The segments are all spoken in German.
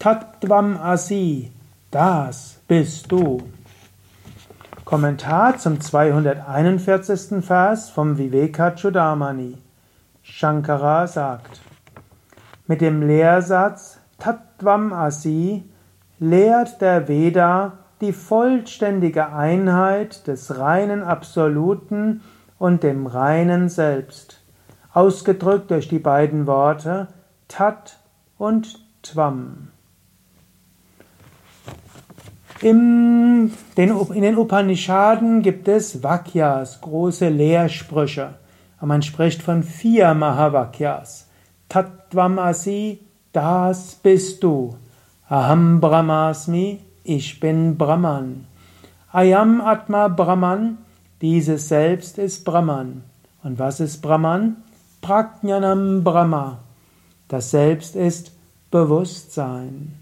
Tattvam Asi, das bist du. Kommentar zum 241. Vers vom Vivekachudamani. Shankara sagt, mit dem Lehrsatz Tattvam Asi lehrt der Veda die vollständige Einheit des reinen Absoluten und dem reinen Selbst, ausgedrückt durch die beiden Worte Tat und Tvam. In den, in den Upanishaden gibt es Vakyas, große Lehrsprüche. Man spricht von vier Mahavakyas. Tattvamasi, das bist du. Aham Brahmasmi, ich bin Brahman. Ayam Atma Brahman, dieses Selbst ist Brahman. Und was ist Brahman? Prajnanam Brahma. Das Selbst ist Bewusstsein.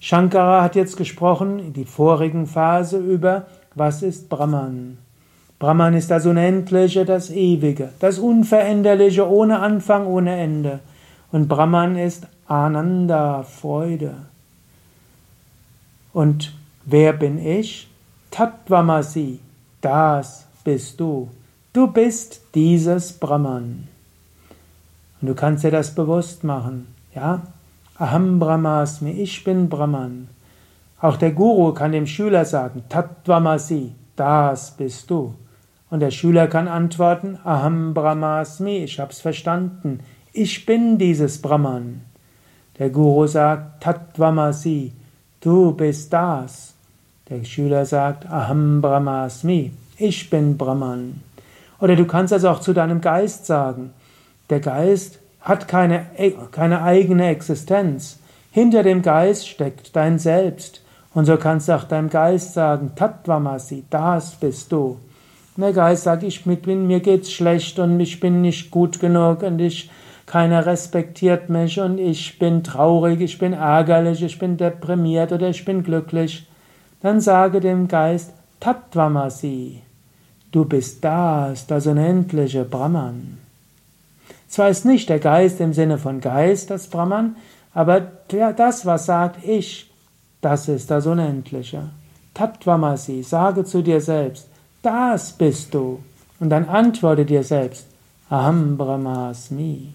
Shankara hat jetzt gesprochen in die vorigen Phase über, was ist Brahman. Brahman ist das Unendliche, das Ewige, das Unveränderliche, ohne Anfang, ohne Ende. Und Brahman ist Ananda, Freude. Und wer bin ich? Tattvamasi, das bist du. Du bist dieses Brahman. Und du kannst dir das bewusst machen, ja? Aham Brahmasmi, ich bin Brahman. Auch der Guru kann dem Schüler sagen, Tattvamasi, das bist du. Und der Schüler kann antworten, Aham Brahmasmi, ich hab's verstanden, ich bin dieses Brahman. Der Guru sagt, Tattvamasi, du bist das. Der Schüler sagt, Aham Brahmasmi, ich bin Brahman. Oder du kannst es auch zu deinem Geist sagen. Der Geist hat keine, keine eigene Existenz. Hinter dem Geist steckt dein Selbst. Und so kannst du auch deinem Geist sagen, Tattvamasi, das bist du. Und der Geist sagt, ich bin, mir geht's schlecht und ich bin nicht gut genug und ich, keiner respektiert mich und ich bin traurig, ich bin ärgerlich, ich bin deprimiert oder ich bin glücklich. Dann sage dem Geist, Tattvamasi, du bist das, das unendliche Brahman. Zwar ist nicht der Geist im Sinne von Geist das Brahman, aber das, was sagt ich, das ist das Unendliche. Tattvamasi, sage zu dir selbst, das bist du. Und dann antworte dir selbst, Aham Brahmasmi.